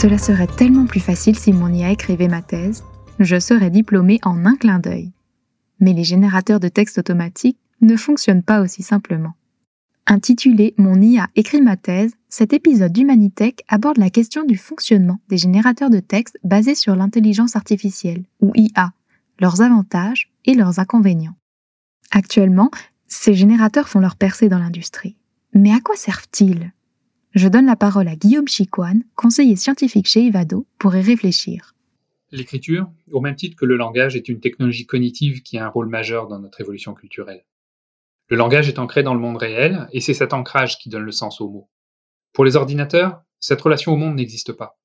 Cela serait tellement plus facile si mon IA écrivait ma thèse. Je serais diplômée en un clin d'œil. Mais les générateurs de texte automatiques ne fonctionnent pas aussi simplement. Intitulé Mon IA écrit ma thèse, cet épisode d'Humanitech aborde la question du fonctionnement des générateurs de texte basés sur l'intelligence artificielle, ou IA, leurs avantages et leurs inconvénients. Actuellement, ces générateurs font leur percée dans l'industrie. Mais à quoi servent-ils? Je donne la parole à Guillaume Chicoine, conseiller scientifique chez Ivado, pour y réfléchir. L'écriture, au même titre que le langage, est une technologie cognitive qui a un rôle majeur dans notre évolution culturelle. Le langage est ancré dans le monde réel, et c'est cet ancrage qui donne le sens aux mots. Pour les ordinateurs, cette relation au monde n'existe pas.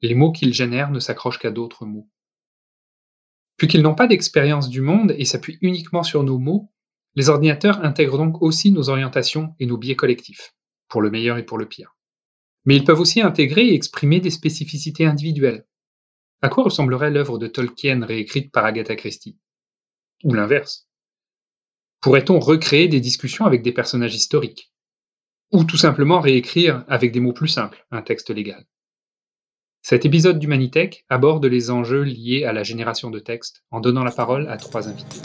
Les mots qu'ils génèrent ne s'accrochent qu'à d'autres mots. Vu qu'ils n'ont pas d'expérience du monde et s'appuient uniquement sur nos mots, les ordinateurs intègrent donc aussi nos orientations et nos biais collectifs, pour le meilleur et pour le pire. Mais ils peuvent aussi intégrer et exprimer des spécificités individuelles. À quoi ressemblerait l'œuvre de Tolkien réécrite par Agatha Christie? Ou l'inverse Pourrait-on recréer des discussions avec des personnages historiques? Ou tout simplement réécrire avec des mots plus simples un texte légal? Cet épisode d'Humanitech aborde les enjeux liés à la génération de textes en donnant la parole à trois invités.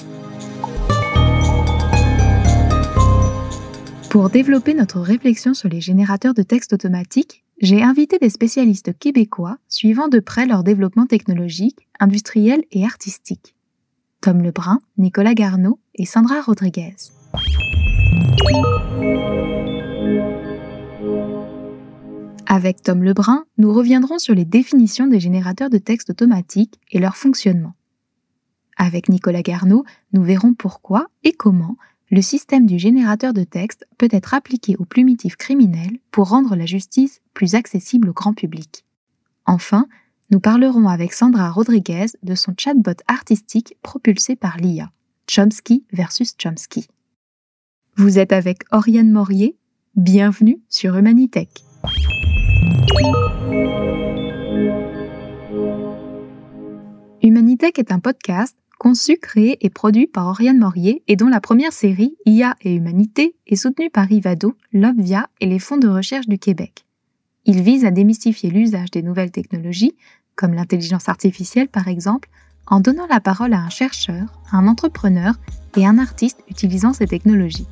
Pour développer notre réflexion sur les générateurs de textes automatiques, j'ai invité des spécialistes québécois suivant de près leur développement technologique, industriel et artistique. Tom Lebrun, Nicolas Garneau et Sandra Rodriguez. Avec Tom Lebrun, nous reviendrons sur les définitions des générateurs de texte automatiques et leur fonctionnement. Avec Nicolas Garneau, nous verrons pourquoi et comment le système du générateur de texte peut être appliqué aux plumitifs criminels pour rendre la justice plus accessible au grand public. Enfin, nous parlerons avec Sandra Rodriguez de son chatbot artistique propulsé par l'IA, Chomsky versus Chomsky. Vous êtes avec Oriane Morier, bienvenue sur Humanitech. Humanitech est un podcast conçu, créé et produit par Oriane Morier et dont la première série, IA et Humanité, est soutenue par Ivado, Lobvia et les fonds de recherche du Québec. Il vise à démystifier l'usage des nouvelles technologies, comme l'intelligence artificielle par exemple, en donnant la parole à un chercheur, un entrepreneur et un artiste utilisant ces technologies.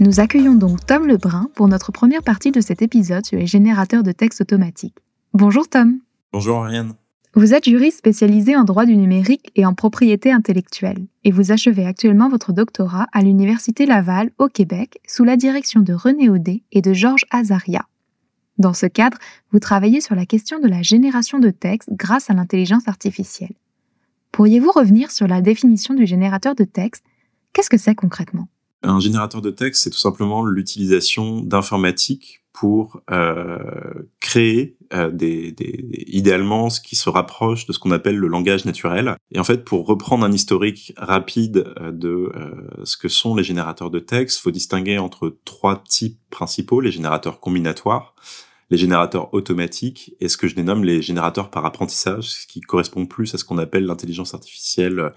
Nous accueillons donc Tom Lebrun pour notre première partie de cet épisode sur les générateurs de texte automatiques. Bonjour Tom. Bonjour Ariane. Vous êtes juriste spécialisé en droit du numérique et en propriété intellectuelle, et vous achevez actuellement votre doctorat à l'Université Laval, au Québec, sous la direction de René Audet et de Georges Azaria. Dans ce cadre, vous travaillez sur la question de la génération de texte grâce à l'intelligence artificielle. Pourriez-vous revenir sur la définition du générateur de texte Qu'est-ce que c'est concrètement? Un générateur de texte, c'est tout simplement l'utilisation d'informatique pour euh, créer euh, des, des, idéalement ce qui se rapproche de ce qu'on appelle le langage naturel. Et en fait, pour reprendre un historique rapide euh, de ce que sont les générateurs de texte, faut distinguer entre trois types principaux les générateurs combinatoires, les générateurs automatiques et ce que je dénomme les générateurs par apprentissage, ce qui correspond plus à ce qu'on appelle l'intelligence artificielle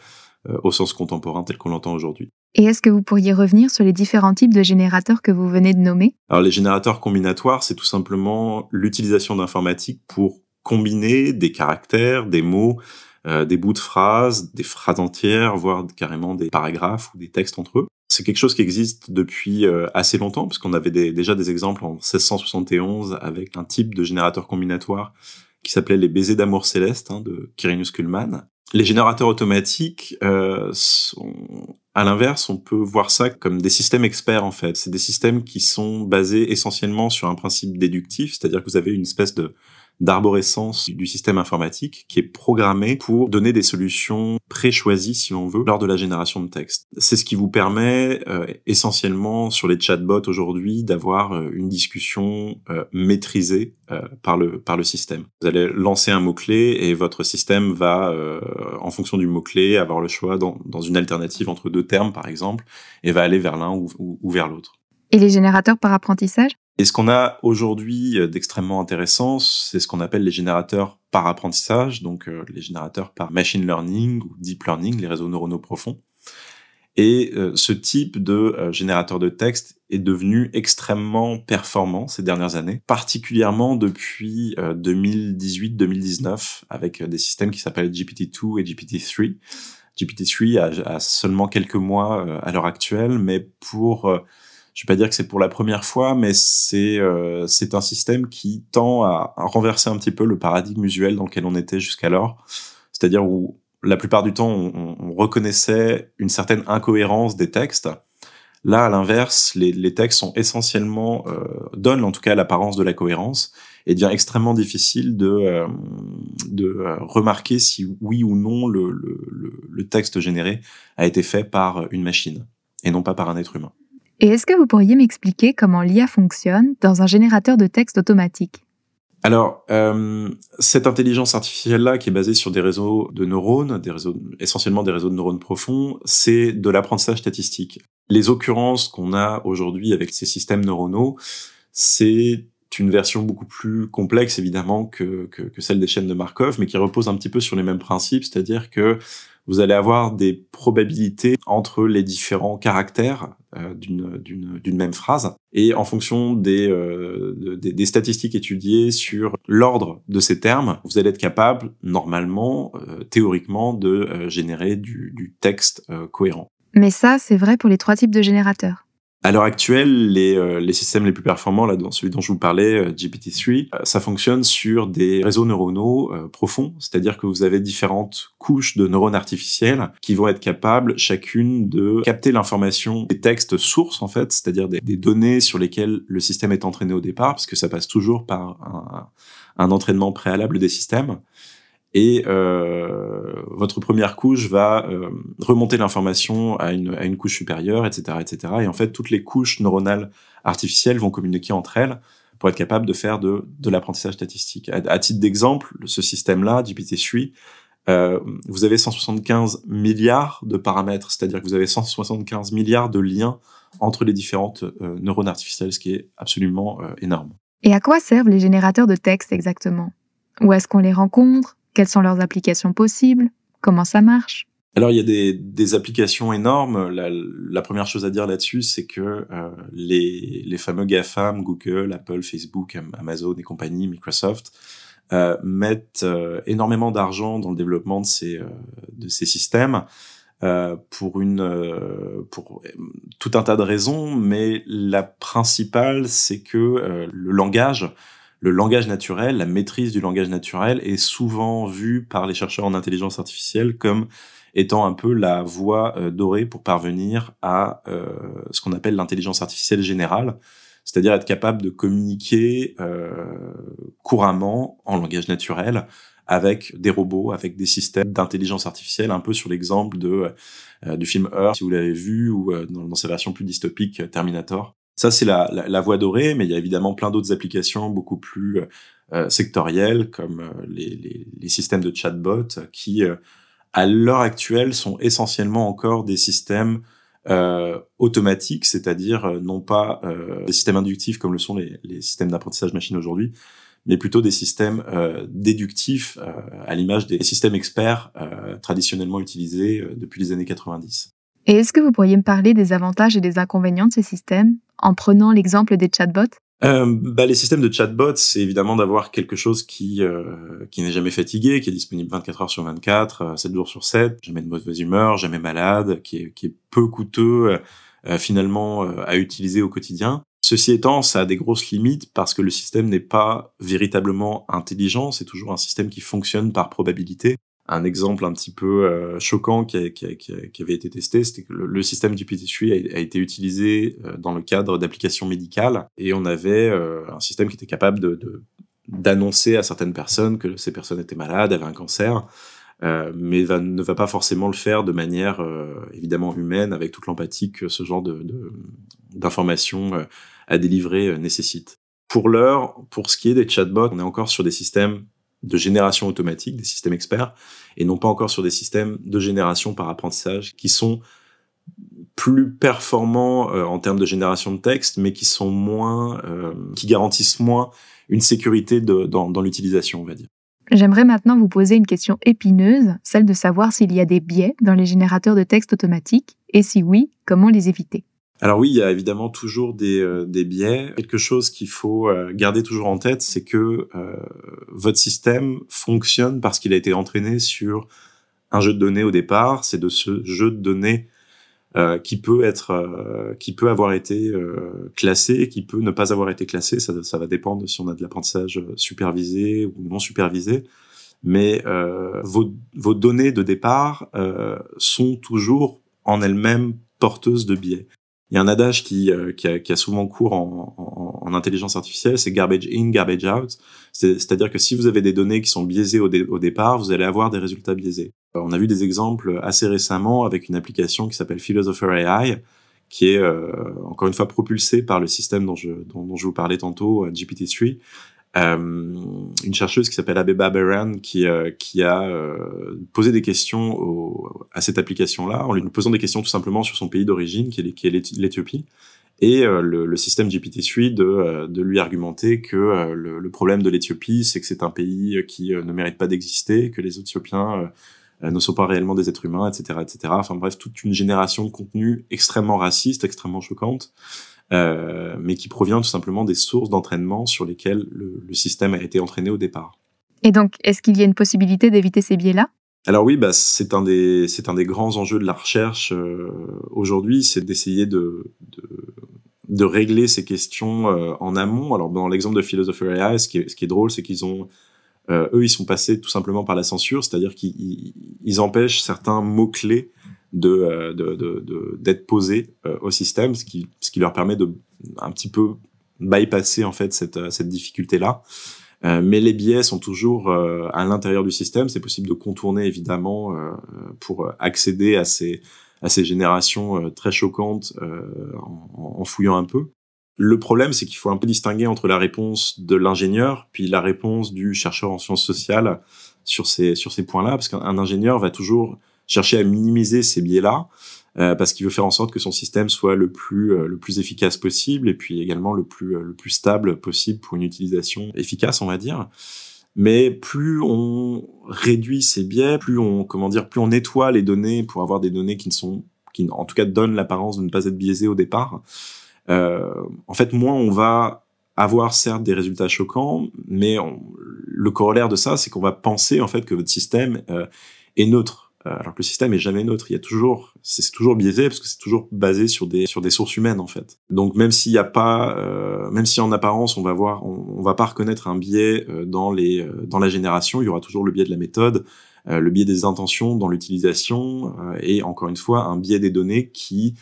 au sens contemporain tel qu'on l'entend aujourd'hui. Et est-ce que vous pourriez revenir sur les différents types de générateurs que vous venez de nommer? Alors les générateurs combinatoires, c'est tout simplement l'utilisation d'informatique pour combiner des caractères, des mots, euh, des bouts de phrases, des phrases entières, voire carrément des paragraphes ou des textes entre eux. C'est quelque chose qui existe depuis euh, assez longtemps, puisqu'on avait déjà des exemples en 1671 avec un type de générateur combinatoire qui s'appelait les baisers d'amour céleste hein, de Quirinus Kuhlmann. Les générateurs automatiques euh, sont à l'inverse, on peut voir ça comme des systèmes experts en fait. C'est des systèmes qui sont basés essentiellement sur un principe déductif, c'est-à-dire que vous avez une espèce de d'arborescence du système informatique qui est programmé pour donner des solutions pré-choisies, si l'on veut, lors de la génération de texte. C'est ce qui vous permet euh, essentiellement sur les chatbots aujourd'hui d'avoir euh, une discussion euh, maîtrisée par le par le système. Vous allez lancer un mot clé et votre système va, en fonction du mot clé, avoir le choix dans, dans une alternative entre deux termes par exemple et va aller vers l'un ou, ou vers l'autre. Et les générateurs par apprentissage? Et ce qu'on a aujourd'hui euh, d'extrêmement intéressant, c'est ce qu'on appelle les générateurs par apprentissage, donc euh, les générateurs par machine learning ou deep learning, les réseaux neuronaux profonds. Et ce type de générateur de texte est devenu extrêmement performant ces dernières années, particulièrement depuis 2018-2019 avec des systèmes qui s'appellent GPT-2 et GPT-3. GPT-3 a, a, seulement quelques mois à l'heure actuelle, mais pour je vais pas dire que c'est pour la première fois, mais c'est euh, c'est un système qui tend à, renverser un petit peu le paradigme usuel dans lequel on était jusqu'alors, c'est-à-dire où la plupart du temps on, on, reconnaissait une certaine incohérence des textes. Là, à l'inverse, les, les, textes sont essentiellement euh, donnent en tout cas l'apparence de la cohérence et devient extrêmement difficile de euh, de euh, remarquer si oui ou non le, le texte généré a été fait par une machine et non pas par un être humain. Et est-ce que vous pourriez m'expliquer comment l'IA fonctionne dans un générateur de texte automatique? Alors, euh, cette intelligence artificielle-là, qui est basée sur des réseaux de neurones, essentiellement des réseaux de neurones profonds, c'est de l'apprentissage statistique. Les occurrences qu'on a aujourd'hui avec ces systèmes neuronaux, c'est une version beaucoup plus complexe évidemment que, celle des chaînes de Markov, mais qui repose un petit peu sur les mêmes principes, c'est-à-dire que vous allez avoir des probabilités entre les différents caractères euh, d'une même phrase. Et en fonction des, euh, des, des, statistiques étudiées sur l'ordre de ces termes, vous allez être capable, normalement, euh, théoriquement, de générer du, texte cohérent. Mais ça, c'est vrai pour les trois types de générateurs. À l'heure actuelle, les, euh, les, systèmes les plus performants, là, dans celui dont je vous parlais, euh, GPT-3, euh, ça fonctionne sur des réseaux neuronaux profonds, c'est-à-dire que vous avez différentes couches de neurones artificiels qui vont être capables chacune de capter l'information des textes sources, en fait, c'est-à-dire des, des, données sur lesquelles le système est entraîné au départ, parce que ça passe toujours par un, un entraînement préalable des systèmes et euh, votre première couche va euh, remonter l'information à une, à une couche supérieure, etc., etc. Et en fait, toutes les couches neuronales artificielles vont communiquer entre elles pour être capable de faire de, de l'apprentissage statistique. À, titre d'exemple, ce système-là, GPT-3, euh, vous avez 175 milliards de paramètres, c'est-à dire que vous avez 175 milliards de liens entre les différentes euh, neurones artificielles, ce qui est absolument euh, énorme. Et à quoi servent les générateurs de texte exactement? Où est-ce qu'on les rencontre? Quelles sont leurs applications possibles? Comment ça marche? Alors il y a des, applications énormes. La, première chose à dire là-dessus, c'est que euh, les, les fameux GAFAM, Google, Apple, Facebook, Amazon et compagnie, Microsoft, euh, mettent euh, énormément d'argent dans le développement de ces, de ces systèmes pour, une, pour tout un tas de raisons, mais la principale, c'est que le langage le langage naturel, la maîtrise du langage naturel est souvent vue par les chercheurs en intelligence artificielle comme étant un peu la voie euh, dorée pour parvenir à euh, ce qu'on appelle l'intelligence artificielle générale, c'est-à-dire être capable de communiquer euh, couramment en langage naturel avec des robots, avec des systèmes d'intelligence artificielle, un peu sur l'exemple de euh, du film Earth, si vous l'avez vu, ou euh, dans, dans, sa version plus dystopique, Terminator. Ça, c'est la, la, la, voie dorée, mais il y a évidemment plein d'autres applications beaucoup plus euh, sectorielles, comme euh, les, les, les, systèmes de chatbot, qui, euh, à l'heure actuelle, sont essentiellement encore des systèmes euh, automatiques, c'est-à-dire euh, non pas des systèmes inductifs comme le sont les, les systèmes d'apprentissage machine aujourd'hui, mais plutôt des systèmes déductifs, à l'image des systèmes experts traditionnellement utilisés depuis les années 90. Et est-ce que vous pourriez me parler des avantages et des inconvénients de ces systèmes en prenant l'exemple des chatbots? Euh, bah, les systèmes de chatbots, c'est évidemment d'avoir quelque chose qui euh, qui n'est jamais fatigué, qui est disponible 24 heures sur 24, euh, 7 jours sur 7, jamais de mauvaise humeur, jamais malade, qui est, qui est peu coûteux euh, finalement euh, à utiliser au quotidien. Ceci étant, ça a des grosses limites parce que le système n'est pas véritablement intelligent, c'est toujours un système qui fonctionne par probabilité un exemple un petit peu euh, choquant qui, avait été testé, c'était que le, système GPT-3 a, a, été utilisé euh, dans le cadre d'applications médicales et on avait euh, un système qui était capable d'annoncer à certaines personnes que ces personnes étaient malades, avaient un cancer, mais ne va pas forcément le faire de manière évidemment humaine, avec toute l'empathie que ce genre de, d'informations à délivrer nécessite. Pour l'heure, pour ce qui est des chatbots, on est encore sur des systèmes de génération automatique, des systèmes experts, et non pas encore sur des systèmes de génération par apprentissage qui sont plus performants euh, en termes de génération de texte, mais qui sont moins, euh, qui garantissent moins une sécurité de, dans, dans l'utilisation, on va dire. J'aimerais maintenant vous poser une question épineuse, celle de savoir s'il y a des biais dans les générateurs de texte automatiques, et si oui, comment les éviter? Alors oui, il y a évidemment toujours des, euh, des biais. Quelque chose qu'il faut euh, garder toujours en tête, c'est que euh, votre système fonctionne parce qu'il a été entraîné sur un jeu de données au départ. C'est de ce jeu de données euh, qui peut être, euh, qui peut avoir été euh, classé, qui peut ne pas avoir été classé. Ça, ça va dépendre si on a de l'apprentissage supervisé ou non supervisé. Mais vos, vos données de départ sont toujours en elles-mêmes porteuses de biais. Il y a un adage qui, qui, a, qui a, souvent cours en, en, en intelligence artificielle, c'est garbage in, garbage out. C'est-à-dire que si vous avez des données qui sont biaisées au, au, départ, vous allez avoir des résultats biaisés. On a vu des exemples assez récemment avec une application qui s'appelle Philosopher AI, qui est euh, encore une fois propulsée par le système dont je, dont, dont je vous parlais tantôt, euh, GPT-3. Euh, une chercheuse qui s'appelle Abeba Beran qui, euh, qui a euh, posé des questions au, à cette application-là, en lui posant des questions tout simplement sur son pays d'origine, qui est, l'Éthiopie, et le, le, système GPT-3 de, de lui argumenter que le, le, problème de l'Éthiopie, c'est que c'est un pays qui ne mérite pas d'exister, que les Éthiopiens ne sont pas réellement des êtres humains, etc., etc. Enfin bref, toute une génération de contenu extrêmement raciste, extrêmement choquante, euh, mais qui provient tout simplement des sources d'entraînement sur lesquelles le, le, système a été entraîné au départ. Et donc, est-ce qu'il y a une possibilité d'éviter ces biais-là? Alors oui, bah, c'est un des c'est un des grands enjeux de la recherche euh, aujourd'hui, c'est d'essayer de, de, de régler ces questions euh, en amont. Alors dans l'exemple de Philosopher AI, ce qui est, ce qui est drôle, c'est qu'ils ont eux, ils sont passés tout simplement par la censure, c'est-à-dire qu'ils empêchent certains mots-clés de, euh, de, de, d'être posés euh, au système, ce qui, ce qui leur permet de un petit peu bypasser en fait cette, cette difficulté-là. Euh, mais les biais sont toujours à l'intérieur du système. C'est possible de contourner évidemment pour accéder à ces, à ces générations très choquantes en, en, fouillant un peu. Le problème, c'est qu'il faut un peu distinguer entre la réponse de l'ingénieur puis la réponse du chercheur en sciences sociales sur ces, sur ces points-là, parce qu'un ingénieur va toujours chercher à minimiser ces biais-là, euh, parce qu'il veut faire en sorte que son système soit le plus, euh, le plus efficace possible, et puis également le plus, euh, le plus stable possible pour une utilisation efficace, on va dire. Mais plus on réduit ces biais, plus on, comment dire, plus on nettoie les données pour avoir des données qui ne sont, qui en tout cas donnent l'apparence de ne pas être biaisées au départ, euh, en fait, moins on va avoir certes des résultats choquants, mais le corollaire de ça, c'est qu'on va penser en fait que votre système euh, est neutre, alors que le système est jamais neutre. Il y a toujours, c'est toujours biaisé parce que c'est toujours basé sur des sur des sources humaines en fait. Donc même s'il n'y a pas, euh, même si en apparence on va voir, on, va pas reconnaître un biais euh, dans les dans la génération, il y aura toujours le biais de la méthode, le biais des intentions dans l'utilisation et encore une fois un biais des données qui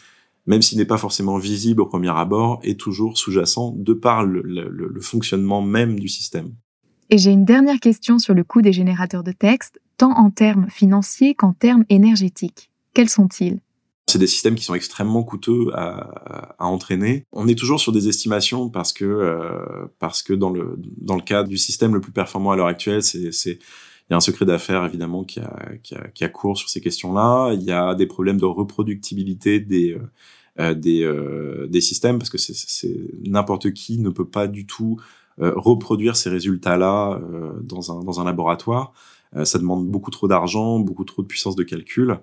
même s'il n'est pas forcément visible au premier abord, est toujours sous-jacent de par le, le, le, fonctionnement même du système. Et j'ai une dernière question sur le coût des générateurs de texte, tant en termes financiers qu'en termes énergétiques. Quels sont-ils? C'est des systèmes qui sont extrêmement coûteux à, entraîner. On est toujours sur des estimations parce que euh, parce que dans le dans le cadre du système le plus performant à l'heure actuelle, il y a un secret d'affaires évidemment qui a, qui a, cours sur ces questions-là. Il y a des problèmes de reproductibilité des euh, euh, des, des systèmes parce que n'importe qui ne peut pas du tout reproduire ces résultats-là dans, un, dans un laboratoire. Ça demande beaucoup trop d'argent, beaucoup trop de puissance de calcul.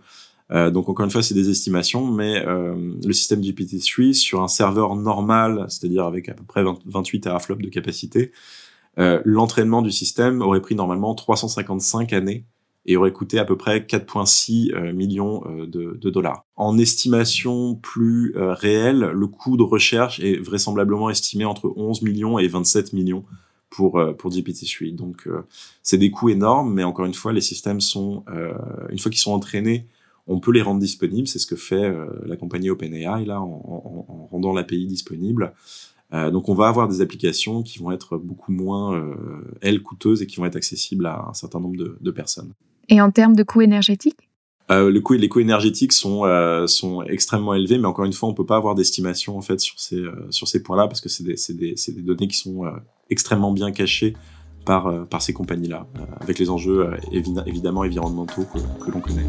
Euh, donc encore une fois, c'est des estimations, mais euh, le système GPT-3 sur un serveur normal, c'est-à-dire avec à peu près 20, 28 teraflops de capacité, euh, l'entraînement du système aurait pris normalement 355 années et aurait coûté à peu près 4,6 euh, millions euh, de, dollars. En estimation plus euh, réelle, le coût de recherche est vraisemblablement estimé entre 11 millions et 27 millions pour pour GPT-3. Donc c'est des coûts énormes, mais encore une fois, les systèmes sont une fois qu'ils sont entraînés, on peut les rendre disponibles. C'est ce que fait la compagnie OpenAI là en, en, en rendant l'API disponible. Euh, donc on va avoir des applications qui vont être beaucoup moins, euh, elles, coûteuses et qui vont être accessibles à un certain nombre de, de personnes. Et en termes de coûts énergétiques? Euh, le coût, les coûts énergétiques sont euh, sont extrêmement élevés, mais encore une fois, on peut pas avoir d'estimation en fait sur ces euh, sur ces points-là parce que c'est des des des données qui sont euh, extrêmement bien cachées par euh, par ces compagnies-là, avec les enjeux évidemment environnementaux que, que l'on connaît.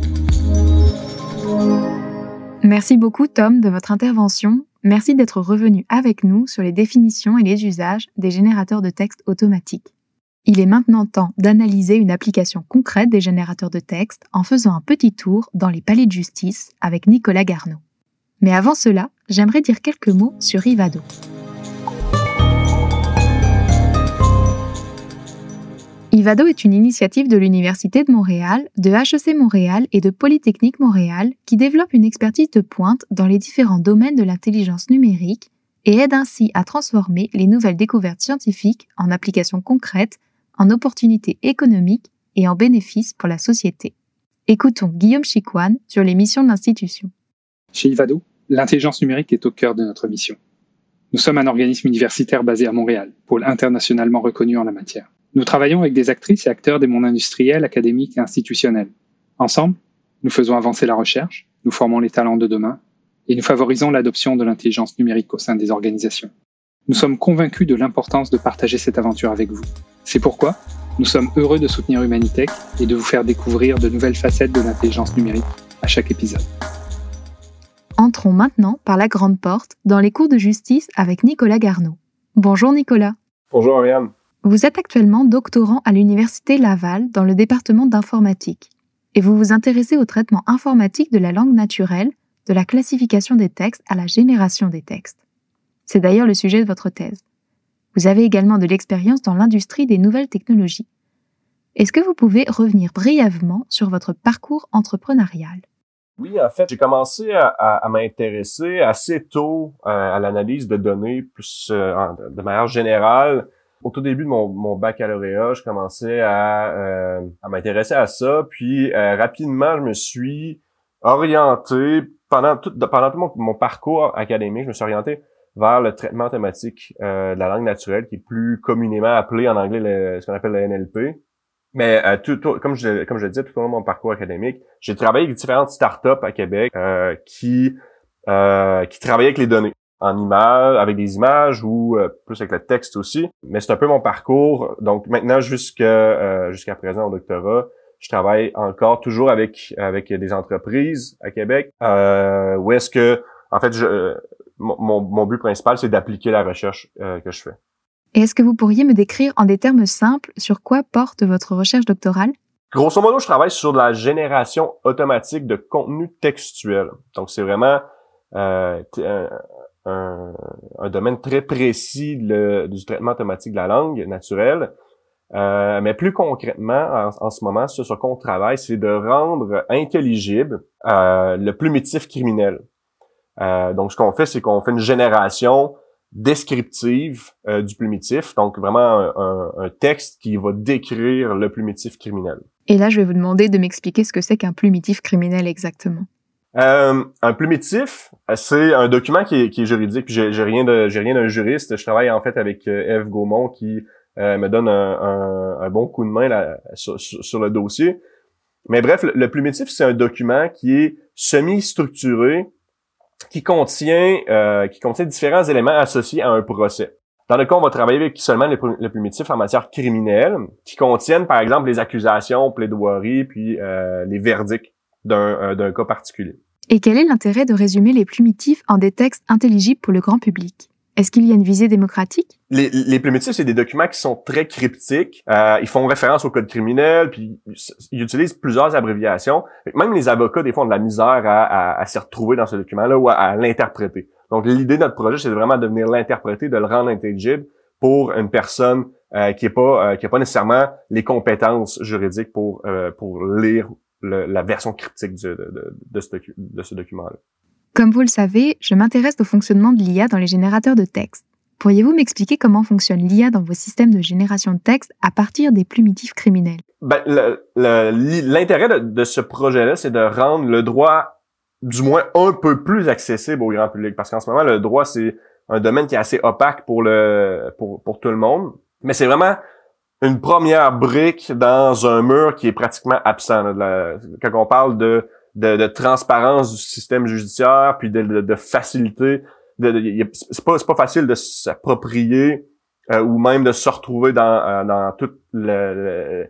Merci beaucoup Tom de votre intervention. Merci d'être revenu avec nous sur les définitions et les usages des générateurs de texte automatiques. Il est maintenant temps d'analyser une application concrète des générateurs de texte en faisant un petit tour dans les palais de justice avec Nicolas Garneau. Mais avant cela, j'aimerais dire quelques mots sur Ivado. Ivado est une initiative de l'Université de Montréal, de HEC Montréal et de Polytechnique Montréal qui développe une expertise de pointe dans les différents domaines de l'intelligence numérique et aide ainsi à transformer les nouvelles découvertes scientifiques en applications concrètes en opportunités économiques et en bénéfices pour la société. Écoutons Guillaume Chicoine sur les missions de l'institution. Chez Ivado, l'intelligence numérique est au cœur de notre mission. Nous sommes un organisme universitaire basé à Montréal, pôle internationalement reconnu en la matière. Nous travaillons avec des actrices et acteurs des mondes industriels, académiques et institutionnels. Ensemble, nous faisons avancer la recherche, nous formons les talents de demain et nous favorisons l'adoption de l'intelligence numérique au sein des organisations. Nous sommes convaincus de l'importance de partager cette aventure avec vous. C'est pourquoi nous sommes heureux de soutenir Humanitech et de vous faire découvrir de nouvelles facettes de l'intelligence numérique à chaque épisode. Entrons maintenant par la grande porte dans les cours de justice avec Nicolas Garneau. Bonjour Nicolas. Bonjour Ariane. Vous êtes actuellement doctorant à l'Université Laval dans le département d'informatique et vous vous intéressez au traitement informatique de la langue naturelle, de la classification des textes à la génération des textes. C'est d'ailleurs le sujet de votre thèse. Vous avez également de l'expérience dans l'industrie des nouvelles technologies. Est-ce que vous pouvez revenir brièvement sur votre parcours entrepreneurial? Oui, en fait, j'ai commencé à, m'intéresser assez tôt euh, à l'analyse de données, plus euh, de manière générale. Au tout début de mon, baccalauréat, je commençais à, euh, à m'intéresser à ça, puis rapidement, je me suis orienté pendant tout, pendant tout mon parcours académique, je me suis orienté vers le traitement thématique euh, de la langue naturelle, qui est plus communément appelé en anglais ce qu'on appelle le NLP. Mais euh, tout, comme je comme je le disais tout au long de mon parcours académique, j'ai travaillé avec différentes startups à Québec euh, qui qui travaillaient avec les données en images, avec des images ou plus avec le texte aussi. Mais c'est un peu mon parcours. Donc maintenant jusqu'à jusqu'à présent au doctorat, je travaille encore toujours avec avec des entreprises à Québec. où est-ce que en fait je mon, but principal, c'est d'appliquer la recherche euh, que je fais. Et est-ce que vous pourriez me décrire en des termes simples sur quoi porte votre recherche doctorale? Grosso modo, je travaille sur la génération automatique de contenu textuel. Donc, c'est vraiment euh, un, domaine très précis du traitement automatique de la langue naturelle. Euh, mais plus concrètement, en, ce moment, ce sur quoi on travaille, c'est de rendre intelligible le plumitif criminel. Euh, donc, ce qu'on fait, c'est qu'on fait une génération descriptive euh, du plumitif, donc vraiment un, texte qui va décrire le plumitif criminel. Et là, je vais vous demander de m'expliquer ce que c'est qu'un plumitif criminel exactement. Euh, un plumitif, c'est un document qui est, juridique. J'ai, rien de, j'ai rien d'un juriste. Je travaille en fait avec Eve Gaumont qui me donne un, bon coup de main sur, le dossier. Mais bref, le, plumitif, c'est un document qui est semi-structuré, qui contient euh, qui contient différents éléments associés à un procès. Dans le cas, on va travailler avec seulement le primitif en matière criminelle, qui contiennent par exemple les accusations, plaidoiries, puis euh, les verdicts euh, d'un cas particulier. Et quel est l'intérêt de résumer les plumitifs en des textes intelligibles pour le grand public? Est-ce qu'il y a une visée démocratique? Les, les primitifs, c'est des documents qui sont très cryptiques. Euh, ils font référence au code criminel, puis ils utilisent plusieurs abréviations. Même les avocats, des fois, ont de la misère à, à, s'y retrouver dans ce document-là ou à, l'interpréter. Donc, l'idée de notre projet, c'est vraiment de venir l'interpréter, de le rendre intelligible pour une personne euh, qui n'est pas euh, pas nécessairement les compétences juridiques pour euh, pour lire la version cryptique de, de, de ce, de ce document-là. Comme vous le savez, je m'intéresse au fonctionnement de l'IA dans les générateurs de texte. Pourriez-vous m'expliquer comment fonctionne l'IA dans vos systèmes de génération de texte à partir des plumitifs criminels? Ben, L'intérêt de, ce projet-là, c'est de rendre le droit du moins un peu plus accessible au grand public. Parce qu'en ce moment, le droit, c'est un domaine qui est assez opaque pour, le, pour, pour tout le monde. Mais c'est vraiment une première brique dans un mur qui est pratiquement absent. quand on parle de de, transparence du système judiciaire, puis de, facilité. c'est pas, pas facile de s'approprier euh, ou même de se retrouver dans, euh, dans tout le,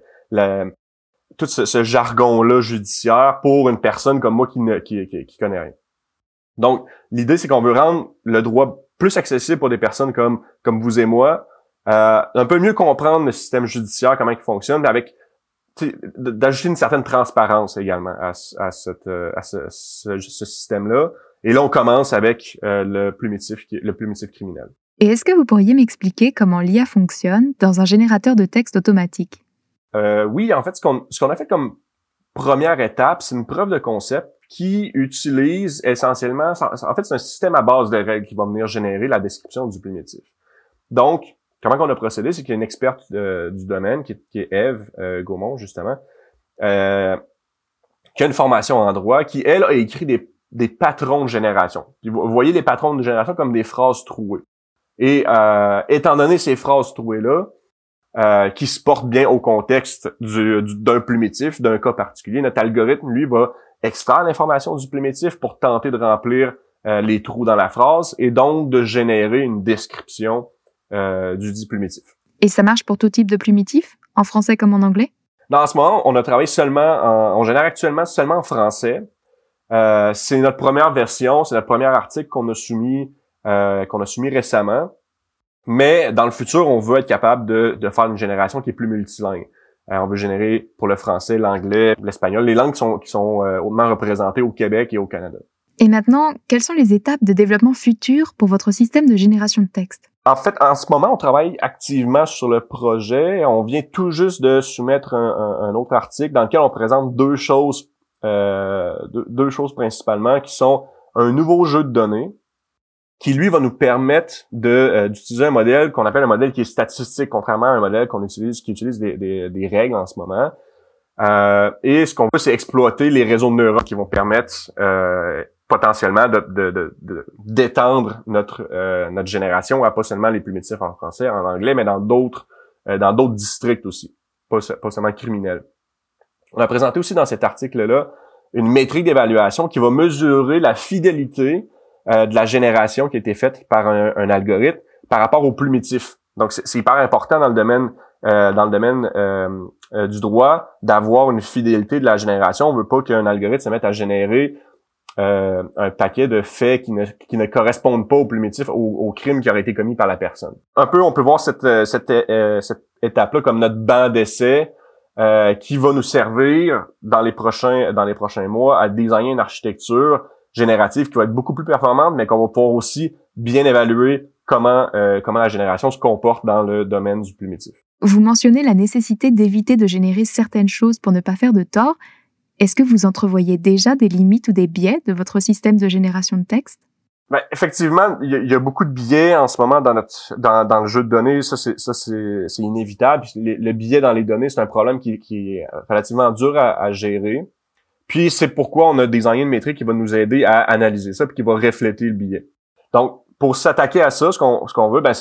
tout ce, jargon-là judiciaire pour une personne comme moi qui ne qui, qui, connaît rien. Donc, l'idée, c'est qu'on veut rendre le droit plus accessible pour des personnes comme comme vous et moi, euh, un peu mieux comprendre le système judiciaire, comment il fonctionne, avec d'ajouter une certaine transparence également à, à, cette, euh, à ce, ce, système-là. Et là, on commence avec euh, le plumitif, le plumitif criminel. Et est-ce que vous pourriez m'expliquer comment l'IA fonctionne dans un générateur de texte automatique? Euh, oui, en fait, ce qu'on, ce qu'on a fait comme première étape, c'est une preuve de concept qui utilise essentiellement, en fait, c'est un système à base de règles qui va venir générer la description du primitif. Donc, comment on a procédé, c'est qu'il y a une experte euh, du domaine, qui, est Eve euh, Gaumont, justement, euh, qui a une formation en droit, qui, elle, a écrit des, patrons de génération. vous voyez les patrons de génération comme des phrases trouées. Et euh, étant donné ces phrases trouées-là, qui se portent bien au contexte d'un du, plumitif, d'un cas particulier, notre algorithme, lui, va extraire l'information du plumitif pour tenter de remplir les trous dans la phrase et donc de générer une description du dit plumitif. Et ça marche pour tout type de plumitif, en français comme en anglais? Dans ce moment, on a travaillé seulement, en, on génère actuellement seulement en français. Euh, c'est notre première version, c'est notre premier article qu'on a soumis euh, qu'on a soumis récemment. Mais dans le futur, on veut être capable de, de faire une génération qui est plus multilingue. Euh, on veut générer pour le français, l'anglais, l'espagnol, les langues qui sont, qui sont euh, hautement représentées au Québec et au Canada. Et maintenant, quelles sont les étapes de développement futur pour votre système de génération de texte? En fait, en ce moment, on travaille activement sur le projet. On vient tout juste de soumettre un, autre article dans lequel on présente deux choses, euh, deux, choses principalement, qui sont un nouveau jeu de données qui lui va nous permettre euh, d'utiliser un modèle qu'on appelle un modèle qui est statistique, contrairement à un modèle qu'on utilise qui utilise des, des, des, règles en ce moment. Euh, et ce qu'on veut, c'est exploiter les réseaux de neurones qui vont permettre euh, potentiellement de, d'étendre notre euh, notre génération à pas seulement les primitifs en français, en anglais, mais dans d'autres euh, dans d'autres districts aussi, pas, pas seulement criminels. On a présenté aussi dans cet article-là une métrique d'évaluation qui va mesurer la fidélité euh, de la génération qui a été faite par un, algorithme par rapport au plumitif. Donc c'est hyper important dans le domaine euh, dans le domaine euh, du droit d'avoir une fidélité de la génération. On veut pas qu'un algorithme se mette à générer un paquet de faits qui ne, qui ne correspondent pas au plumitif, au, au, crime qui aurait été commis par la personne. Un peu, on peut voir cette, cette, cette étape-là comme notre banc d'essai qui va nous servir dans les prochains dans les prochains mois à designer une architecture générative qui va être beaucoup plus performante, mais qu'on va pouvoir aussi bien évaluer comment euh, comment la génération se comporte dans le domaine du primitif. Vous mentionnez la nécessité d'éviter de générer certaines choses pour ne pas faire de tort. Est-ce que vous entrevoyez déjà des limites ou des biais de votre système de génération de texte? Ben, effectivement, il y, a beaucoup de biais en ce moment dans notre dans, le jeu de données. Ça, c'est inévitable. Le, biais dans les données, c'est un problème qui, est relativement dur à, gérer. Puis c'est pourquoi on a designé une métrique qui va nous aider à analyser ça, puis qui va refléter le billet. Donc, pour s'attaquer à ça, ce qu'on veut, ben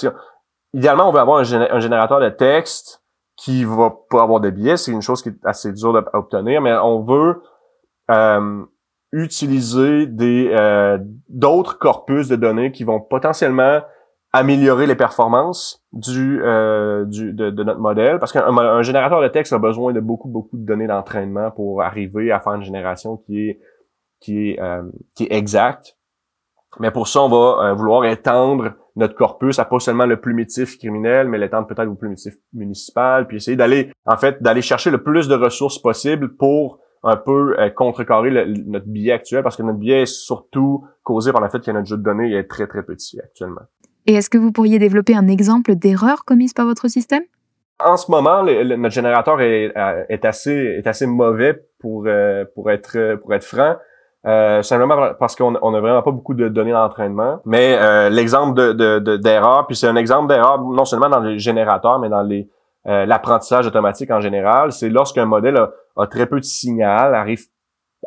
idéalement on veut avoir un, générateur de texte qui va pas avoir de billets, c'est une chose qui est assez dure à obtenir, mais on veut euh, utiliser des euh, d'autres corpus de données qui vont potentiellement améliorer les performances du, euh, du de, notre modèle parce qu'un générateur de texte a besoin de beaucoup beaucoup de données d'entraînement pour arriver à faire une génération qui est qui est euh, qui est exacte. Mais pour ça, on va euh, vouloir étendre notre corpus à pas seulement le plumitif criminel, mais l'étendre peut-être au plumitif municipal, puis essayer d'aller en fait d'aller chercher le plus de ressources possible pour un peu contrecarrer notre billet actuel parce que notre billet est surtout causé par le fait que notre jeu de données est très très petit actuellement. Et est-ce que vous pourriez développer un exemple d'erreur commise par votre système? En ce moment, notre générateur est, euh, est, assez est assez mauvais pour euh, pour être pour être franc. Euh, simplement parce qu'on on a vraiment pas beaucoup de données d'entraînement. Mais euh, l'exemple de, d'erreur, puis c'est un exemple d'erreur non seulement dans les générateurs, mais dans les l'apprentissage automatique en général, c'est lorsqu'un modèle a, très peu de signal, arrive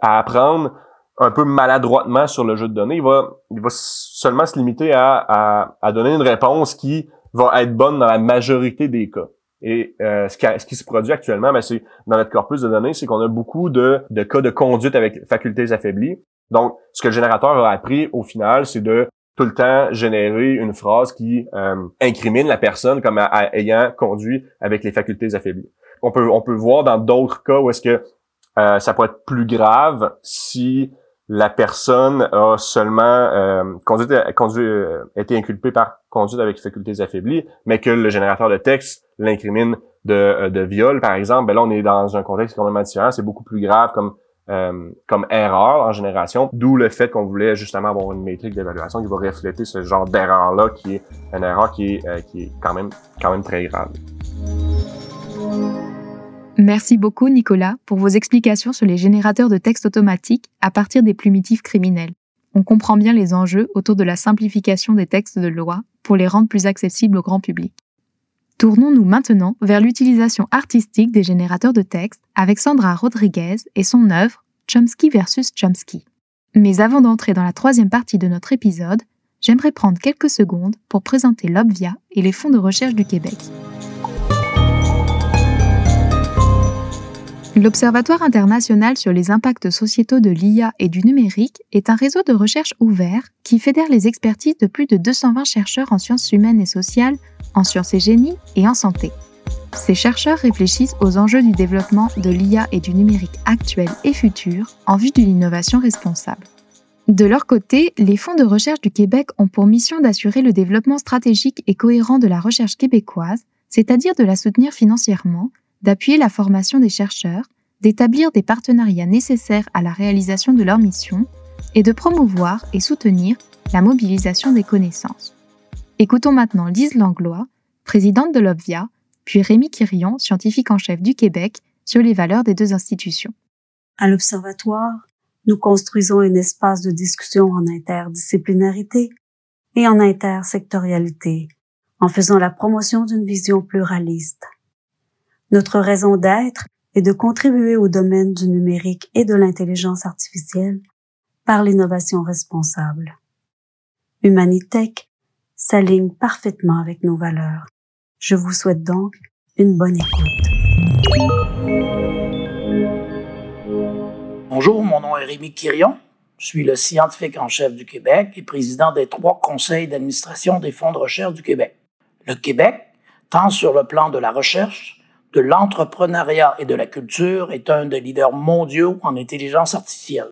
à apprendre un peu maladroitement sur le jeu de données, il va, il va seulement se limiter à, à, donner une réponse qui va être bonne dans la majorité des cas. Et euh, ce, qui, ce, qui, se produit actuellement, ben, c'est dans notre corpus de données, c'est qu'on a beaucoup de, de cas de conduite avec facultés affaiblies. Donc, ce que le générateur a appris au final, c'est de tout le temps générer une phrase qui euh, incrimine la personne comme ayant conduit avec les facultés affaiblies. On peut, on peut voir dans d'autres cas où est-ce que euh, ça peut être plus grave si la personne a seulement euh, conduit, conduit euh, été inculpée par conduite avec facultés affaiblies, mais que le générateur de texte l'incrimine de, euh, de viol, par exemple, ben là, on est dans un contexte complètement différent. C'est beaucoup plus grave comme euh, comme erreur en génération, d'où le fait qu'on voulait justement avoir une métrique d'évaluation qui va refléter ce genre d'erreur-là, qui est une erreur qui est, euh, qui est quand, même, quand même très grave. Merci beaucoup, Nicolas, pour vos explications sur les générateurs de textes automatiques à partir des plumitifs criminels. On comprend bien les enjeux autour de la simplification des textes de loi pour les rendre plus accessibles au grand public. Tournons-nous maintenant vers l'utilisation artistique des générateurs de texte avec Sandra Rodriguez et son œuvre Chomsky versus Chomsky. Mais avant d'entrer dans la troisième partie de notre épisode, j'aimerais prendre quelques secondes pour présenter l'Obvia et les fonds de recherche du Québec. L'Observatoire international sur les impacts sociétaux de l'IA et du numérique est un réseau de recherche ouvert qui fédère les expertises de plus de 220 chercheurs en sciences humaines et sociales en sciences et génie et en santé. Ces chercheurs réfléchissent aux enjeux du développement de l'IA et du numérique actuel et futur en vue d'une innovation responsable. De leur côté, les fonds de recherche du Québec ont pour mission d'assurer le développement stratégique et cohérent de la recherche québécoise, c'est-à-dire de la soutenir financièrement, d'appuyer la formation des chercheurs, d'établir des partenariats nécessaires à la réalisation de leur mission et de promouvoir et soutenir la mobilisation des connaissances. Écoutons maintenant Lise Langlois, présidente de l'Obvia, puis Rémi Quirion, scientifique en chef du Québec, sur les valeurs des deux institutions. À l'Observatoire, nous construisons un espace de discussion en interdisciplinarité et en intersectorialité, en faisant la promotion d'une vision pluraliste. Notre raison d'être est de contribuer au domaine du numérique et de l'intelligence artificielle par l'innovation responsable. Humanitech s'aligne parfaitement avec nos valeurs. Je vous souhaite donc une bonne écoute. Bonjour, mon nom est Rémi Quirion. Je suis le scientifique en chef du Québec et président des trois conseils d'administration des fonds de recherche du Québec. Le Québec, tant sur le plan de la recherche, de l'entrepreneuriat et de la culture, est un des leaders mondiaux en intelligence artificielle.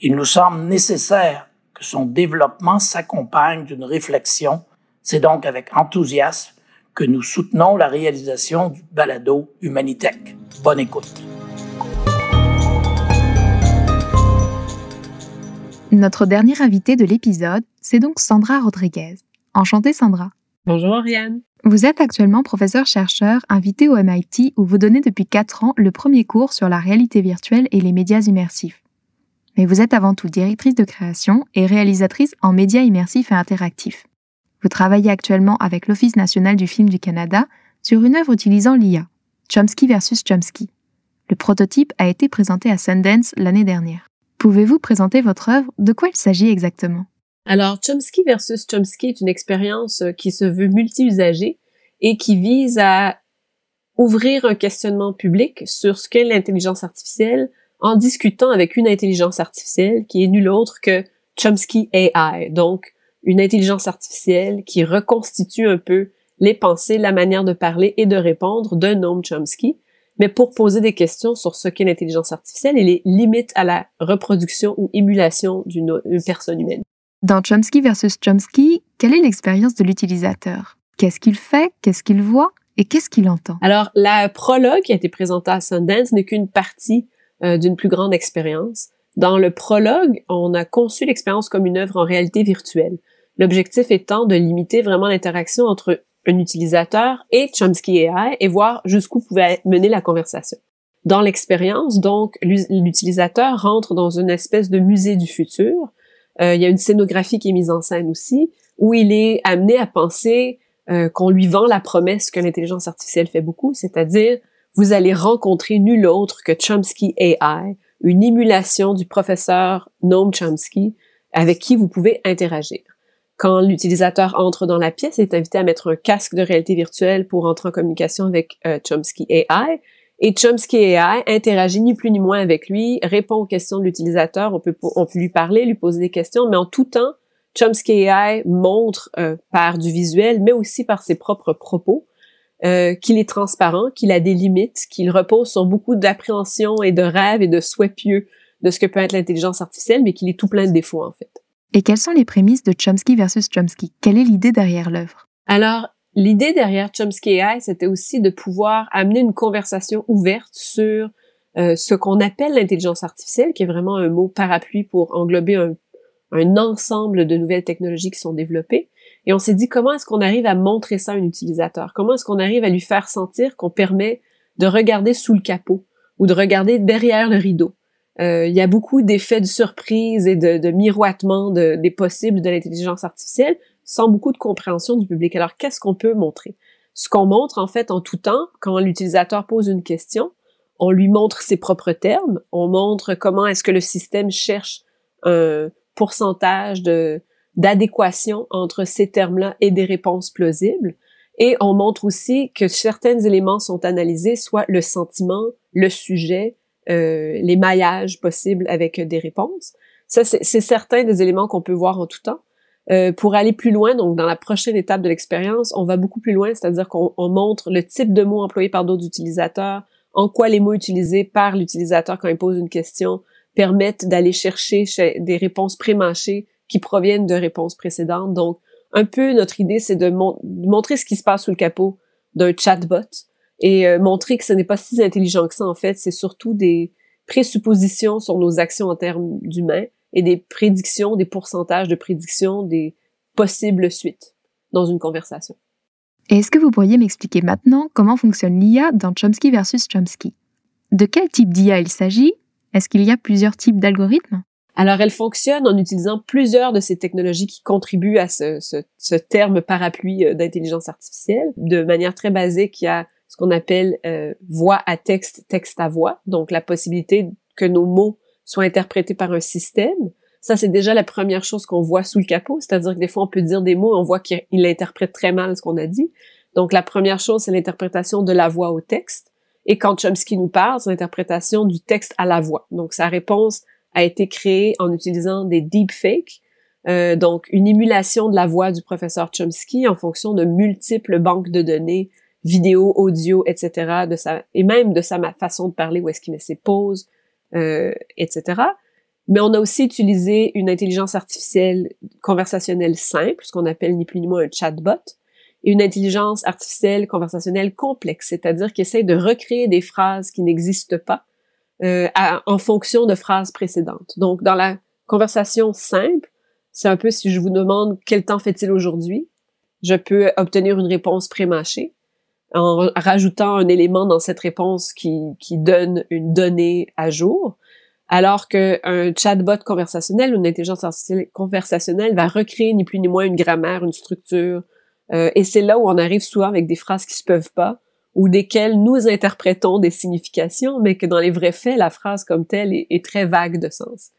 Il nous semble nécessaire que son développement s'accompagne d'une réflexion c'est donc avec enthousiasme que nous soutenons la réalisation du balado Humanitech. Bonne écoute. Notre dernière invitée de l'épisode, c'est donc Sandra Rodriguez. Enchantée Sandra. Bonjour Ariane. Vous êtes actuellement professeur-chercheur invité au MIT où vous donnez depuis 4 ans le premier cours sur la réalité virtuelle et les médias immersifs. Mais vous êtes avant tout directrice de création et réalisatrice en médias immersifs et interactifs. Vous travaillez actuellement avec l'Office national du film du Canada sur une œuvre utilisant l'IA, Chomsky versus Chomsky. Le prototype a été présenté à Sundance l'année dernière. Pouvez-vous présenter votre œuvre? De quoi il s'agit exactement? Alors, Chomsky versus Chomsky est une expérience euh, qui se veut multi-usagée et qui vise à ouvrir un questionnement public sur ce qu'est l'intelligence artificielle en discutant avec une intelligence artificielle qui est nulle autre que Chomsky AI, donc une intelligence artificielle qui reconstitue un peu les pensées, la manière de parler et de répondre d'un homme Chomsky, mais pour poser des questions sur ce qu'est l'intelligence artificielle et les limites à la reproduction ou émulation d'une personne humaine. Dans Chomsky versus Chomsky, quelle est l'expérience de l'utilisateur? Qu'est-ce qu'il fait? Qu'est-ce qu'il voit? Et qu'est-ce qu'il entend? Alors, la prologue qui a été présentée à Sundance n'est qu'une partie euh, d'une plus grande expérience. Dans le prologue, on a conçu l'expérience comme une œuvre en réalité virtuelle. L'objectif étant de limiter vraiment l'interaction entre un utilisateur et Chomsky AI et voir jusqu'où pouvait mener la conversation. Dans l'expérience, donc, l'utilisateur rentre dans une espèce de musée du futur. Euh, il y a une scénographie qui est mise en scène aussi, où il est amené à penser euh, qu'on lui vend la promesse que l'intelligence artificielle fait beaucoup, c'est-à-dire vous allez rencontrer nul autre que Chomsky AI, une émulation du professeur Noam Chomsky avec qui vous pouvez interagir. Quand l'utilisateur entre dans la pièce, il est invité à mettre un casque de réalité virtuelle pour entrer en communication avec euh, Chomsky AI. Et Chomsky AI interagit ni plus ni moins avec lui, répond aux questions de l'utilisateur, on peut, on peut lui parler, lui poser des questions, mais en tout temps, Chomsky AI montre euh, par du visuel, mais aussi par ses propres propos, euh, qu'il est transparent, qu'il a des limites, qu'il repose sur beaucoup d'appréhension et de rêves et de souhaits pieux de ce que peut être l'intelligence artificielle, mais qu'il est tout plein de défauts, en fait. Et quelles sont les prémices de Chomsky versus Chomsky? Quelle est l'idée derrière l'œuvre? Alors, l'idée derrière Chomsky AI, c'était aussi de pouvoir amener une conversation ouverte sur euh, ce qu'on appelle l'intelligence artificielle, qui est vraiment un mot parapluie pour englober un, ensemble de nouvelles technologies qui sont développées. Et on s'est dit comment est-ce qu'on arrive à montrer ça à un utilisateur? Comment est-ce qu'on arrive à lui faire sentir qu'on permet de regarder sous le capot ou de regarder derrière le rideau? Euh, il y a beaucoup d'effets de surprise et de, miroitement de, des possibles de l'intelligence artificielle sans beaucoup de compréhension du public. Alors, qu'est-ce qu'on peut montrer? Ce qu'on montre, en fait, en tout temps, quand l'utilisateur pose une question, on lui montre ses propres termes, on montre comment est-ce que le système cherche un pourcentage de, d'adéquation entre ces termes-là et des réponses plausibles. Et on montre aussi que certains éléments sont analysés, soit le sentiment, le sujet, euh, les maillages possibles avec des réponses. Ça, c'est certains des éléments qu'on peut voir en tout temps. Euh, pour aller plus loin, donc dans la prochaine étape de l'expérience, on va beaucoup plus loin, c'est-à-dire qu'on montre le type de mots employés par d'autres utilisateurs, en quoi les mots utilisés par l'utilisateur quand il pose une question permettent d'aller chercher des réponses pré-mâchées qui proviennent de réponses précédentes. Donc, un peu notre idée, c'est de, montrer ce qui se passe sous le capot d'un chatbot et euh, montrer que ce n'est pas si intelligent que ça, en fait. C'est surtout des présuppositions sur nos actions en termes d'humains et des prédictions, des pourcentages de prédictions des possibles suites dans une conversation. est-ce que vous pourriez m'expliquer maintenant comment fonctionne l'IA dans Chomsky versus Chomsky? De quel type d'IA il s'agit? Est-ce qu'il y a plusieurs types d'algorithmes? Alors, elle fonctionne en utilisant plusieurs de ces technologies qui contribuent à ce, ce, ce terme parapluie euh, d'intelligence artificielle. De manière très basique, il y a ce qu'on appelle euh, voix à texte, texte à voix, donc la possibilité que nos mots soient interprétés par un système. Ça, c'est déjà la première chose qu'on voit sous le capot, c'est-à-dire que des fois, on peut dire des mots, on voit qu'il interprète très mal ce qu'on a dit. Donc, la première chose, c'est l'interprétation de la voix au texte. Et quand Chomsky nous parle, c'est l'interprétation du texte à la voix. Donc, sa réponse a été créé en utilisant des deepfakes, euh, donc une émulation de la voix du professeur Chomsky en fonction de multiples banques de données, vidéo, audio, etc., de sa, et même de sa façon de parler, où est-ce qu'il met ses pauses, euh, etc. Mais on a aussi utilisé une intelligence artificielle conversationnelle simple, ce qu'on appelle ni plus ni moins un chatbot, et une intelligence artificielle conversationnelle complexe, c'est-à-dire qui essaie de recréer des phrases qui n'existent pas euh, en fonction de phrases précédentes. Donc, dans la conversation simple, c'est un peu si je vous demande quel temps fait-il aujourd'hui, je peux obtenir une réponse pré-mâchée en rajoutant un élément dans cette réponse qui, qui donne une donnée à jour, alors qu'un chatbot conversationnel, une intelligence artificielle conversationnelle va recréer ni plus ni moins une grammaire, une structure, euh, et c'est là où on arrive souvent avec des phrases qui se peuvent pas, ou desquels nous interprétons des significations, mais que dans les vrais faits, la phrase comme telle est, très vague de sens.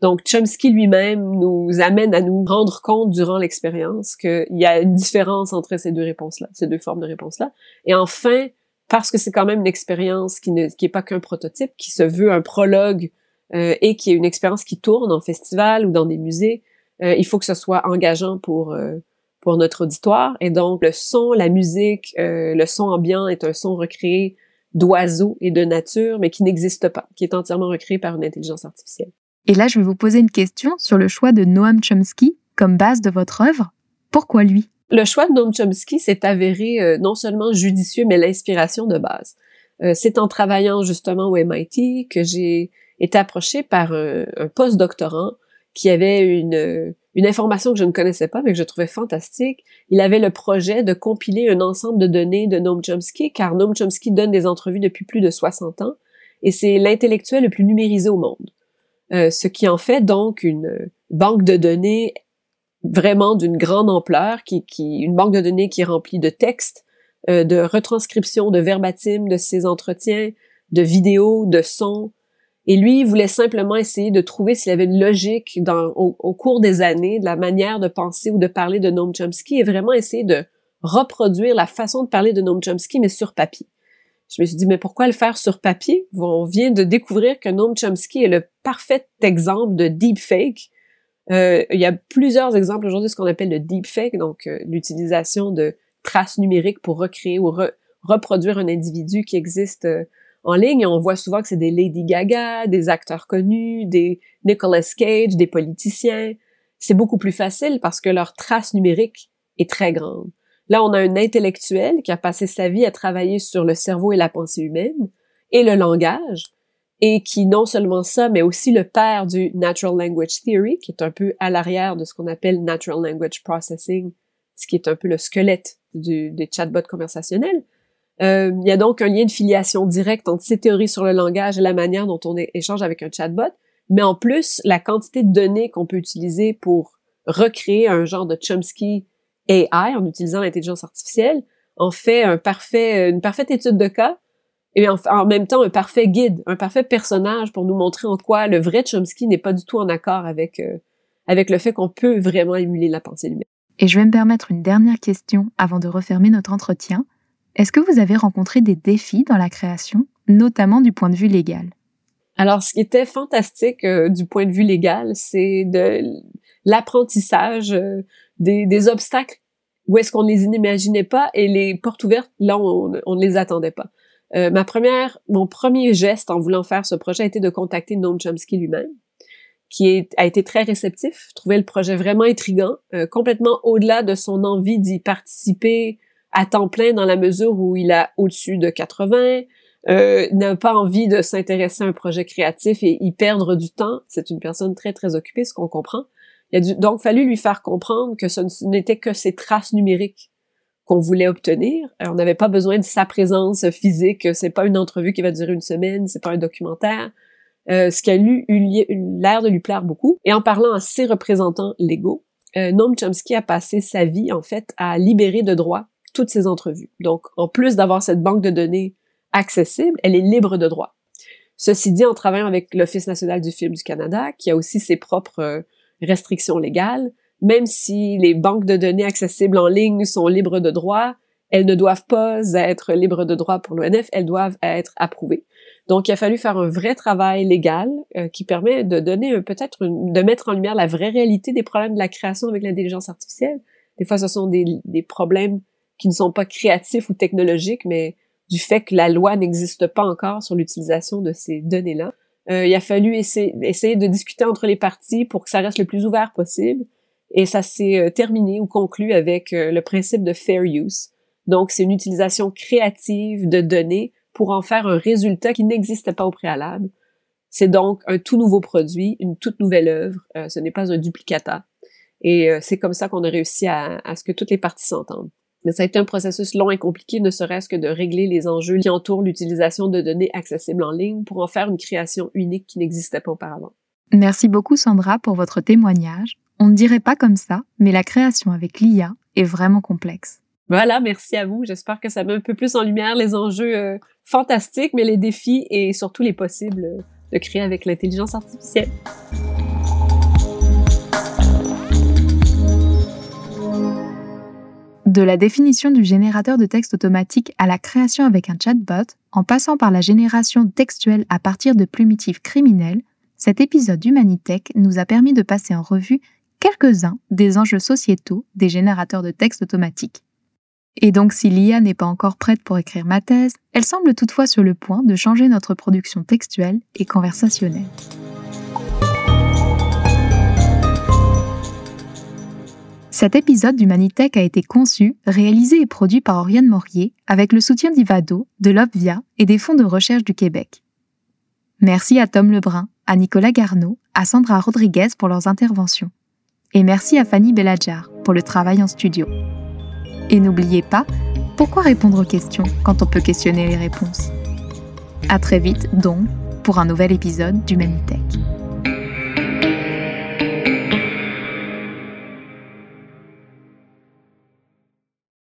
Donc, Chomsky lui-même nous amène à nous rendre compte durant l'expérience qu'il y a une différence entre ces deux réponses-là, ces deux formes de réponses-là. Et enfin, parce que c'est quand même une expérience qui ne qui pas qu'un prototype, qui se veut un prologue euh, et qui est une expérience qui tourne en festival ou dans des musées, euh, il faut que ce soit engageant pour euh, pour notre auditoire. Et donc, le son, la musique, euh, le son ambiant est un son recréé d'oiseaux et de nature, mais qui n'existe pas, qui est entièrement recréé par une intelligence artificielle. Et là, je vais vous poser une question sur le choix de Noam Chomsky comme base de votre œuvre. Pourquoi lui? Le choix de Noam Chomsky s'est avéré euh, non seulement judicieux, mais l'inspiration de base. Euh, c'est en travaillant justement au MIT que j'ai été approché par un, un post-doctorant qui avait une, une information que je ne connaissais pas, mais que je trouvais fantastique. Il avait le projet de compiler un ensemble de données de Noam Chomsky, car Noam Chomsky donne des entrevues depuis plus de 60 ans, et c'est l'intellectuel le plus numérisé au monde. Euh, ce qui en fait donc une banque de données vraiment d'une grande ampleur, qui, qui, une banque de données qui est remplie de textes, euh, de retranscriptions, de verbatim de ses entretiens, de vidéos, de sons, et lui, il voulait simplement essayer de trouver s'il y avait une logique dans, au, cours des années de la manière de penser ou de parler de Noam Chomsky et vraiment essayer de reproduire la façon de parler de Noam Chomsky, mais sur papier. Je me suis dit, mais pourquoi le faire sur papier? On vient de découvrir que Noam Chomsky est le parfait exemple de deepfake. Euh, il y a plusieurs exemples aujourd'hui de ce qu'on appelle le deepfake, donc euh, l'utilisation de traces numériques pour recréer ou reproduire un individu qui existe euh, en ligne, on voit souvent que c'est des Lady Gaga, des acteurs connus, des Nicolas Cage, des politiciens. C'est beaucoup plus facile parce que leur trace numérique est très grande. Là, on a un intellectuel qui a passé sa vie à travailler sur le cerveau et la pensée humaine et le langage, et qui non seulement ça, mais aussi le père du Natural Language Theory, qui est un peu à l'arrière de ce qu'on appelle Natural Language Processing, ce qui est un peu le squelette du, des chatbots conversationnels. Euh, il y a donc un lien de filiation directe entre ces théories sur le langage et la manière dont on échange avec un chatbot, mais en plus, la quantité de données qu'on peut utiliser pour recréer un genre de Chomsky AI en utilisant l'intelligence artificielle en fait un parfait, une parfaite étude de cas et en, même temps un parfait guide, un parfait personnage pour nous montrer en quoi le vrai Chomsky n'est pas du tout en accord avec, euh, avec le fait qu'on peut vraiment émuler la pensée humaine. Et je vais me permettre une dernière question avant de refermer notre entretien. Est-ce que vous avez rencontré des défis dans la création, notamment du point de vue légal? Alors, ce qui était fantastique euh, du point de vue légal, c'est de l'apprentissage euh, des, des, obstacles où est-ce qu'on les imaginait pas et les portes ouvertes, là, on, on ne les attendait pas. Euh, ma première, mon premier geste en voulant faire ce projet a été de contacter Noam Chomsky lui-même, qui est, a été très réceptif, trouvait le projet vraiment intrigant, complètement au-delà de son envie d'y participer à temps plein dans la mesure où il a au-dessus de 80, euh, n'a pas envie de s'intéresser à un projet créatif et y perdre du temps. C'est une personne très, très occupée, ce qu'on comprend. Il a donc fallu lui faire comprendre que ce n'était que ses traces numériques qu'on voulait obtenir. on n'avait pas besoin de sa présence physique. C'est pas une entrevue qui va durer une semaine, c'est pas un documentaire. Euh, ce qui a eu l'air de lui plaire beaucoup. Et en parlant à ses représentants légaux, euh, Noam Chomsky a passé sa vie, en fait, à libérer de droit toutes ces entrevues. Donc, en plus d'avoir cette banque de données accessible, elle est libre de droit. Ceci dit, en travaillant avec l'Office national du film du Canada, qui a aussi ses propres euh, restrictions légales, même si les banques de données accessibles en ligne sont libres de droit, elles ne doivent pas être libres de droit pour l'ONF, elles doivent être approuvées. Donc, il a fallu faire un vrai travail légal euh, qui permet de donner peut-être de mettre en lumière la vraie réalité des problèmes de la création avec l'intelligence artificielle. Des fois, ce sont des, des problèmes qui ne sont pas créatifs ou technologiques, mais du fait que la loi n'existe pas encore sur l'utilisation de ces données-là. Euh, il a fallu essayer, de discuter entre les parties pour que ça reste le plus ouvert possible. Et ça s'est euh, terminé ou conclu avec euh, le principe de fair use. Donc, c'est une utilisation créative de données pour en faire un résultat qui n'existait pas au préalable. C'est donc un tout nouveau produit, une toute nouvelle œuvre. Ce n'est pas un duplicata. Et c'est comme ça qu'on a réussi à ce que toutes les parties s'entendent. Mais ça a été un processus long et compliqué, ne serait-ce que de régler les enjeux qui entourent l'utilisation de données accessibles en ligne pour en faire une création unique qui n'existait pas auparavant. Merci beaucoup Sandra pour votre témoignage. On ne dirait pas comme ça, mais la création avec l'IA est vraiment complexe. Voilà, merci à vous. J'espère que ça met un peu plus en lumière les enjeux euh, fantastiques, mais les défis et surtout les possibles euh, de créer avec l'intelligence artificielle. De la définition du générateur de texte automatique à la création avec un chatbot, en passant par la génération textuelle à partir de primitives criminels, cet épisode d'Humanitech nous a permis de passer en revue quelques-uns des enjeux sociétaux des générateurs de texte automatiques. Et donc si l'IA n'est pas encore prête pour écrire ma thèse, elle semble toutefois sur le point de changer notre production textuelle et conversationnelle. Cet épisode du Manitech a été conçu, réalisé et produit par Oriane Morier avec le soutien d'Ivado, de l'Obvia et des fonds de recherche du Québec. Merci à Tom Lebrun, à Nicolas Garneau, à Sandra Rodriguez pour leurs interventions. Et merci à Fanny Belladjar pour le travail en studio. Et n'oubliez pas, pourquoi répondre aux questions quand on peut questionner les réponses? À très vite, donc, pour un nouvel épisode du Manitech.